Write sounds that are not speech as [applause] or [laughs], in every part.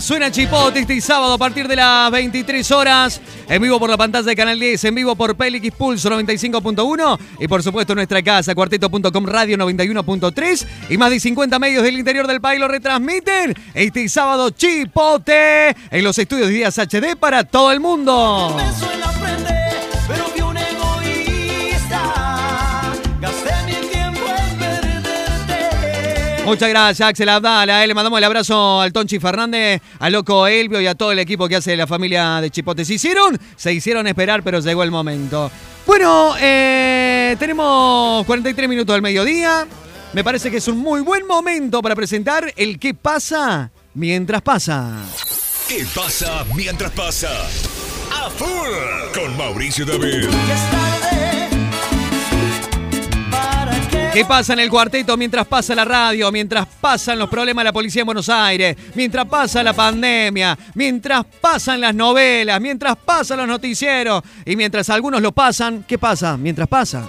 Suena Chipote este sábado a partir de las 23 horas. En vivo por la pantalla de Canal 10, en vivo por Pelix Pulso 95.1 y por supuesto nuestra casa, cuarteto.com Radio 91.3 y más de 50 medios del interior del país lo retransmiten este sábado Chipote en los estudios de Díaz HD para todo el mundo. [laughs] Muchas gracias, Axel Abdala. Le mandamos el abrazo al Tonchi Fernández, al Loco Elvio y a todo el equipo que hace la familia de Chipote. ¿Se hicieron? Se hicieron esperar, pero llegó el momento. Bueno, eh, tenemos 43 minutos del mediodía. Me parece que es un muy buen momento para presentar el qué pasa mientras pasa. ¿Qué pasa mientras pasa? A full con Mauricio David. Qué? ¿Qué pasa en el cuarteto mientras pasa la radio, mientras pasan los problemas de la policía en Buenos Aires, mientras pasa la pandemia, mientras pasan las novelas, mientras pasan los noticieros y mientras algunos lo pasan? ¿Qué pasa mientras pasa?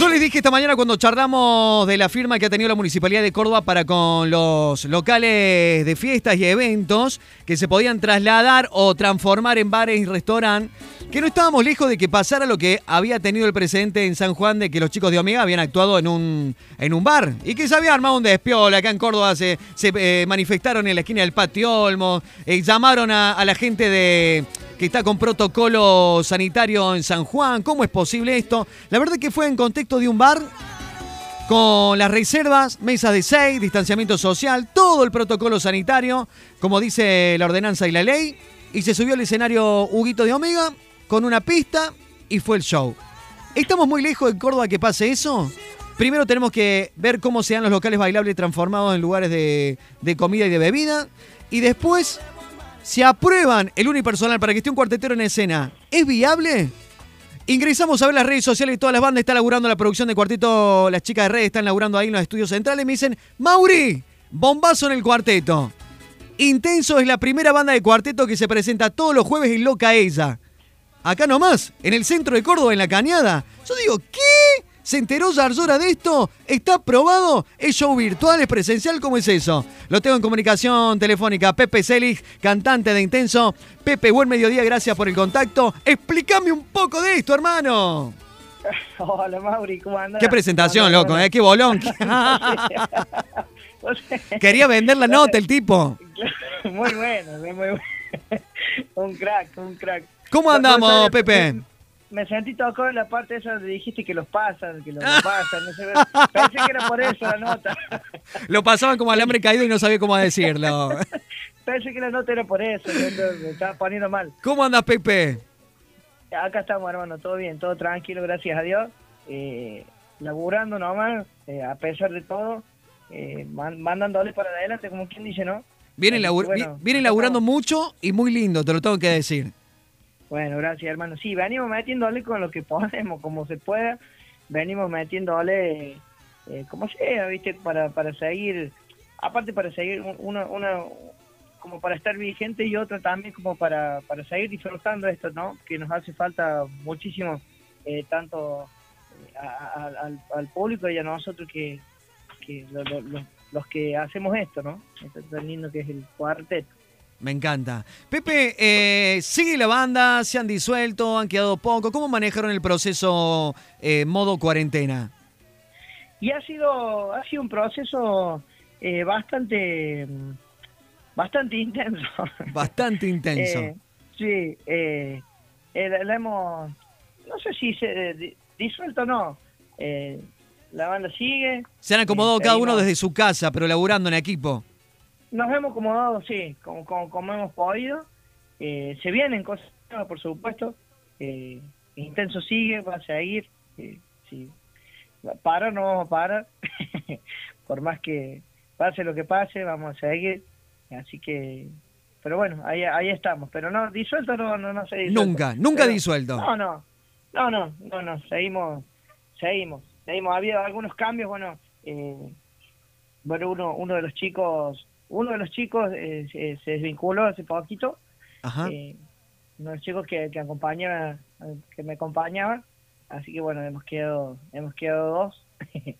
Yo les dije esta mañana cuando charlamos de la firma que ha tenido la Municipalidad de Córdoba para con los locales de fiestas y eventos que se podían trasladar o transformar en bares y restaurantes, que no estábamos lejos de que pasara lo que había tenido el precedente en San Juan de que los chicos de Omega habían actuado en un, en un bar y que se había armado un despiola. Acá en Córdoba se, se, eh, manifestaron en la esquina del Patio Olmo, eh, llamaron a, a la gente de que está con protocolo sanitario en San Juan. ¿Cómo es posible esto? La verdad que fue en contexto de un bar con las reservas, mesas de seis, distanciamiento social, todo el protocolo sanitario, como dice la ordenanza y la ley, y se subió al escenario Huguito de Omega con una pista y fue el show. ¿Estamos muy lejos de Córdoba que pase eso? Primero tenemos que ver cómo se dan los locales bailables transformados en lugares de, comida y de bebida. Y después, si aprueban el unipersonal para que esté un cuartetero en escena, ¿es viable? Ingresamos a ver las redes sociales y todas las bandas están laburando la producción de cuarteto. Las chicas de redes están laburando ahí en los estudios centrales. Me dicen, Mauri, bombazo en el cuarteto. Intenso es la primera banda de cuarteto que se presenta todos los jueves en Loca Ella. Acá nomás, en el centro de Córdoba, en la Cañada. Yo digo, ¿qué? ¿Se enteró Zarzora de esto? ¿Está aprobado? ¿Es show virtual? ¿Es presencial? ¿Cómo es eso? Lo tengo en comunicación telefónica. Pepe Selig, cantante de Intenso. Pepe, buen mediodía, gracias por el contacto. Explícame un poco de esto, hermano. [laughs] Hola Mauri, ¿cómo andas? Qué presentación, Hola, loco, hola. ¿eh? Qué bolón. [laughs] [laughs] Quería vender la nota el tipo. muy bueno, muy bueno. un crack, un crack. ¿Cómo andamos, Pepe? Me sentí tocado en la parte esa donde dijiste que los pasan, que los [laughs] pasan, no sé. Pensé que era por eso la nota. Lo pasaban como alambre caído y no sabía cómo decirlo. [laughs] Pensé que la nota era por eso, me estaba poniendo mal. ¿Cómo andas, Pepe? Acá estamos, hermano, todo bien, todo tranquilo, gracias a Dios. Eh, laburando nomás, eh, a pesar de todo, eh, man- mandándole para adelante, como quien dice, ¿no? Vienen, labur- bueno, vienen laburando mucho y muy lindo, te lo tengo que decir. Bueno, gracias, hermano. Sí, venimos metiéndole con lo que [laughs] podemos, como se pueda. Venimos metiéndole eh, como sea, ¿viste? Para, para seguir, aparte para seguir un- una, una, como para estar vigente y otra también como para, para seguir disfrutando esto, ¿no? Que nos hace falta muchísimo, eh, tanto eh, al, al público y a nosotros que, que lo- lo- lo- los que hacemos esto, ¿no? Esto tan lindo que es el cuarteto. Me encanta. Pepe, eh, ¿sigue la banda? ¿Se han disuelto? ¿Han quedado poco? ¿Cómo manejaron el proceso eh, modo cuarentena? Y ha sido, ha sido un proceso eh, bastante, bastante intenso. [laughs] Bastante intenso. Eh, sí, eh, la, hemos, no sé si se di- disuelto o no. La banda sigue. Se han acomodado cada uno desde su casa, pero laburando en equipo. Nos hemos acomodado, sí, como, como, como hemos podido. Eh, se vienen cosas nuevas, por supuesto. Eh, Intenso sigue, va a seguir. Eh, sí. Para, no vamos a parar. [laughs] por más que pase lo que pase, vamos a seguir. Así que, pero bueno, ahí, ahí estamos. Pero no, disuelto no, no, no se disuelto. Nunca, nunca Pero- disuelto. No, no, no, no, no, no, seguimos, seguimos, seguimos. Ha habido algunos cambios, bueno, eh, bueno, uno, uno de los chicos, uno de los chicos eh, se, se desvinculó hace poquito, Ajá. eh, uno de los chicos que, que acompañaba, que me acompañaba, así que bueno, hemos quedado, hemos quedado dos. [laughs]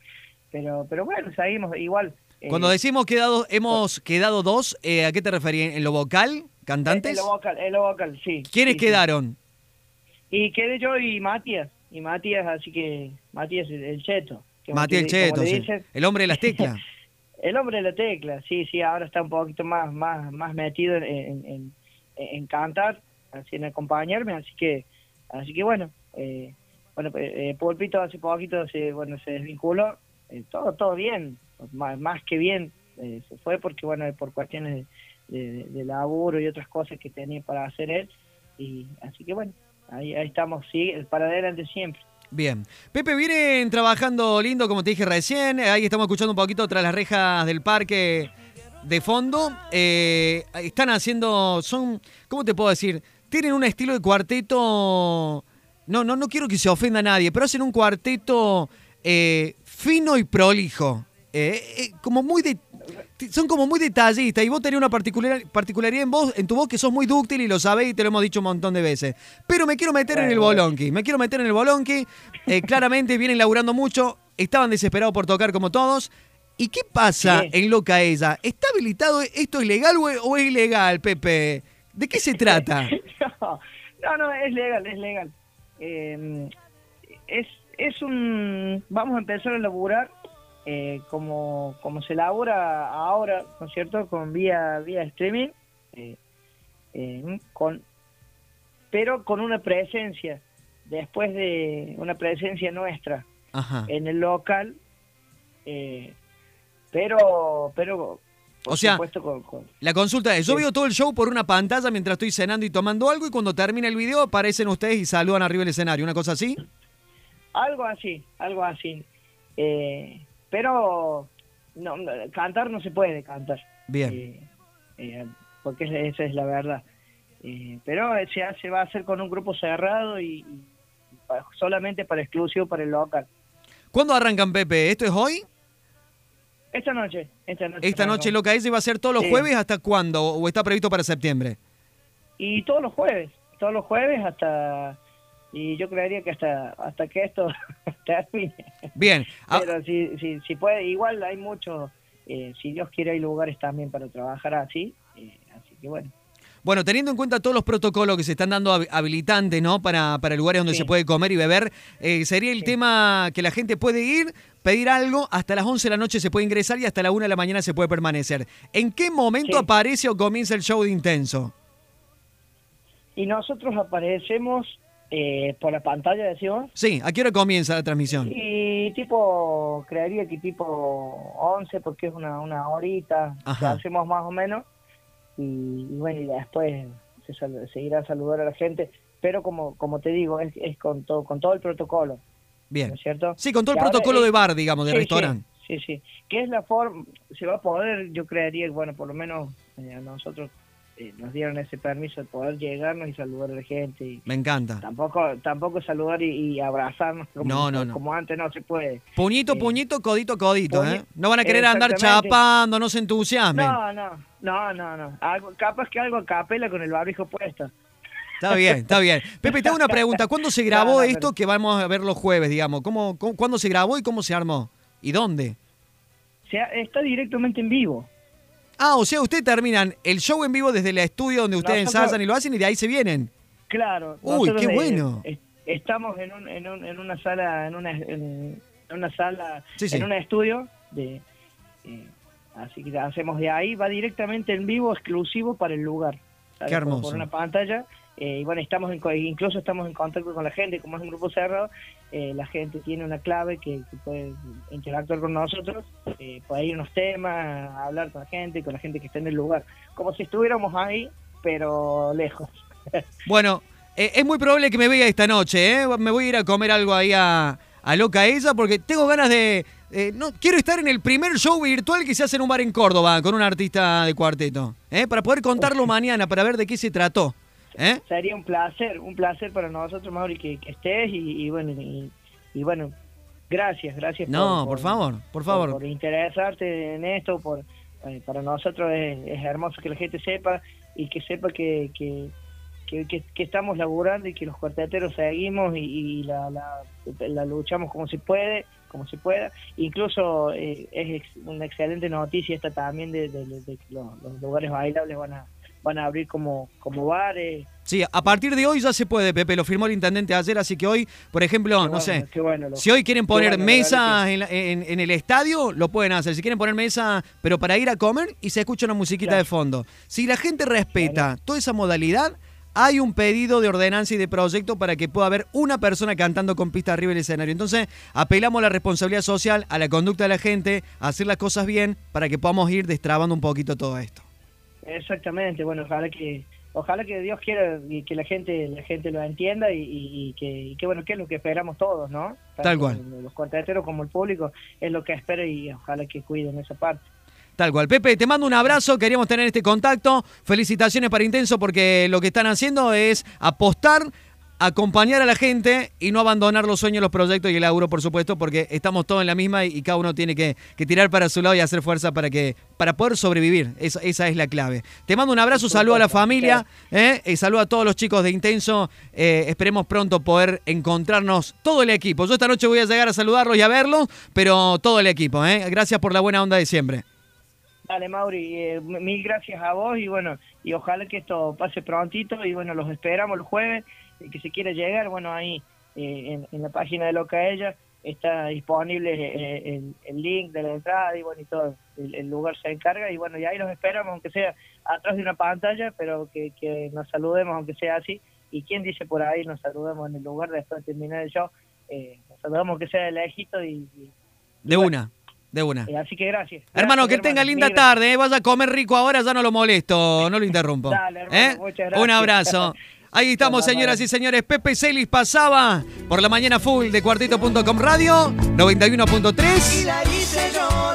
pero pero bueno, seguimos igual. eh, Cuando decimos quedado, hemos quedado dos, eh, ¿a qué te referís? ¿En lo vocal? ¿Cantantes? En lo vocal, en lo vocal, sí. ¿Quiénes sí, sí. quedaron? Y quedé yo y Matías. Y Matías, así que Matías el, cheto. Matías el Cheto, sí. el hombre de las [laughs] teclas. El hombre de la tecla, sí, sí, ahora está un poquito más más más metido en, en, en- cantar, así en acompañarme, así que así que bueno, eh, bueno, eh, Pulpito hace poquito se bueno se desvinculó, eh, todo todo bien, más, más que bien, eh, se fue porque bueno por cuestiones de, de- de laburo y otras cosas que tenía para hacer él y así que bueno, ahí, ahí estamos, sí, para adelante siempre. Bien. Pepe, vienen trabajando lindo, como te dije recién. Ahí estamos escuchando un poquito tras las rejas del parque de fondo. Eh, están haciendo, son, ¿cómo te puedo decir? Tienen un estilo de cuarteto, no, no, no quiero que se ofenda a nadie, pero hacen un cuarteto eh, fino y prolijo. Eh, como muy de, son como muy detallistas y vos tenés una particular, particularidad en vos, en tu voz que sos muy dúctil y lo sabés y te lo hemos dicho un montón de veces. Pero me quiero meter en el bolonqui, me quiero meter en el bolonqui. Eh, [laughs] claramente vienen laburando mucho, estaban desesperados por tocar como todos. ¿Y qué pasa Sí. en Loca Ella? ¿Está habilitado? ¿Esto es legal o es- o es ilegal, Pepe? ¿De qué se trata? [laughs] no, no, no, es legal, es legal. Eh, es, es un... Vamos a empezar a laburar eh, como, como se labura ahora, ¿no es cierto? Con vía, vía streaming, eh, eh, con, pero con una presencia, después de una presencia nuestra Ajá. en el local, eh, pero, pero, por O sea, supuesto, con- con, La consulta es, yo Sí. veo todo el show por una pantalla mientras estoy cenando y tomando algo y cuando termina el video aparecen ustedes y saludan arriba del escenario, ¿una cosa así? Algo así, algo así. Eh, pero no, no, cantar no se puede cantar. Bien. Eh, eh, porque es- esa es la verdad. Eh, pero se, hace, va a hacer con un grupo cerrado y, solamente para exclusivo para el local. ¿Cuándo arrancan, Pepe? ¿Esto es hoy? Esta noche, esta noche. Esta no, noche no. Loca Ella va a ser todos los Sí. jueves hasta cuándo o está previsto para septiembre? Y todos los jueves, todos los jueves hasta... Y yo creería que hasta hasta que esto [laughs] termine. Bien. Ah, Pero si, si, si puede, igual hay muchos, eh, si Dios quiere, hay lugares también para trabajar así. eh, así que bueno. Bueno, teniendo en cuenta todos los protocolos que se están dando hab- habilitantes, ¿no? Para, para lugares donde Sí. se puede comer y beber, eh, sería el Sí. tema que la gente puede ir, pedir algo, hasta las 11 de la noche se puede ingresar y hasta la 1 de la mañana se puede permanecer. ¿En qué momento Sí. aparece o comienza el show de Intenso? Y nosotros aparecemos eh, por la pantalla, decimos. Sí, ¿a qué hora comienza la transmisión? Y tipo, creería que tipo 11, porque es una, una horita, Ajá. hacemos más o menos. Y, y bueno, y después se, sal- se irá a saludar a la gente. Pero como como te digo, es, es con, todo, con todo el protocolo, ¿no Bien. es cierto? Sí, con todo el Que protocolo es- de bar, digamos, de Sí, restaurante. Sí, sí, sí. Que es la forma, se va a poder, yo creería, bueno, por lo menos eh, nosotros eh, nos dieron ese permiso de poder llegarnos y saludar a la gente. Y Me encanta. tampoco tampoco saludar y, y abrazarnos como, No, no, no. como antes no se puede. Puñito, Eh, puñito, codito, codito, ¿eh? No van a querer andar chapando, no se entusiasmen. No, no, no, no, no. Algo, capaz que algo a capela con el barbijo puesto. Está bien, está bien. [laughs] Pepe, te hago una pregunta. ¿Cuándo se grabó No, no, esto pero- que vamos a ver los jueves, digamos? ¿Cómo, cómo- cuándo se grabó y cómo se armó? ¿Y dónde? Está directamente en vivo. Ah, o sea, ustedes terminan el show en vivo desde el estudio donde ustedes Nosotros- ensayan y lo hacen y de ahí se vienen. Claro. Uy, qué bueno. eh, estamos en, un, en, un- en una sala, en una, en, una sala, Sí, sí. en un estudio de, eh, así que hacemos de ahí, va directamente en vivo, exclusivo para el lugar. Qué hermoso. Por, una pantalla. Eh, y bueno, estamos en, incluso estamos en contacto con la gente, como es un grupo cerrado, eh, la gente tiene una clave que, que puede interactuar con nosotros, eh, puede ir unos temas, hablar con la gente, con la gente que está en el lugar, como si estuviéramos ahí, pero lejos. [laughs] Bueno, eh, es muy probable que me vea esta noche, ¿eh? Me voy a ir a comer algo ahí a, a Loca Ella porque tengo ganas de... eh, no, quiero estar en el primer show virtual que se hace en un bar en Córdoba con un artista de cuarteto, ¿eh? Para poder contarlo mañana, para ver de qué se trató, ¿eh? Sería un placer, un placer para nosotros, Mauri, que, que estés y, y bueno, y, y bueno, gracias, gracias. No, por favor, por favor. Por, interesarte en esto, por eh, para nosotros es, es hermoso que la gente sepa y que sepa que, que, que, estamos laburando y que los cuarteteros seguimos y, y la, la, la luchamos como se puede, como se pueda. Incluso eh, es ex- una excelente noticia esta también de, de- de que los, los lugares bailables van a van a abrir como, como bares. Sí, a partir de hoy ya se puede, Pepe, lo firmó el intendente ayer, así que hoy, por ejemplo, Qué no bueno, sé, qué bueno, lo- si hoy quieren poner bueno, mesas en, la- en- en el estadio, lo pueden hacer. Si quieren poner mesa, pero para ir a comer y se escucha una musiquita Claro. de fondo. Si la gente respeta toda esa modalidad, hay un pedido de ordenanza y de proyecto para que pueda haber una persona cantando con pista arriba del escenario. Entonces, apelamos a la responsabilidad social, a la conducta de la gente, a hacer las cosas bien para que podamos ir destrabando un poquito todo esto. Exactamente, bueno, ojalá que ojalá que Dios quiera y que la gente la gente lo entienda y, que, y que bueno, que es lo que esperamos todos, ¿no? Tanto Tal cual. Los cuarteteros como el público es lo que espera y ojalá que cuiden esa parte. Tal cual. Pepe, te mando un abrazo, queríamos tener este contacto. Felicitaciones para Intenso porque lo que están haciendo es apostar, acompañar a la gente y no abandonar los sueños, los proyectos y el laburo, por supuesto, porque estamos todos en la misma y, y cada uno tiene que, que tirar para su lado y hacer fuerza para que para poder sobrevivir. Esa, esa es la clave. Te mando un abrazo, saludo a la familia, ¿eh? y saludo a todos los chicos de Intenso. Eh, esperemos pronto poder encontrarnos todo el equipo. Yo esta noche voy a llegar a saludarlos y a verlos, pero todo el equipo. ¿eh? Gracias por la buena onda de siempre. Dale, Mauri, eh, mil gracias a vos y bueno, y ojalá que esto pase prontito y bueno, los esperamos el jueves, que se quiera llegar, bueno, ahí eh, en, en la página de Loca Ella está disponible eh, el, el link de la entrada y bueno, y todo, el, el lugar se encarga y bueno, y ahí los esperamos, aunque sea atrás de una pantalla, pero que, que nos saludemos, aunque sea así, y quien dice por ahí, nos saludemos en el lugar después de terminar el show, eh, nos saludamos aunque sea de lejito y, y- De una, de una. eh, así que gracias. Hermano, que Gracias, tenga hermano, linda gracias. tarde, ¿eh? vaya a comer rico ahora, ya no lo molesto, no lo interrumpo. [laughs] Dale, hermano, ¿Eh? muchas gracias. Un abrazo. [laughs] Ahí estamos, señoras y señores. Pepe Celis pasaba por la mañana full de cuartito.com radio 91.3.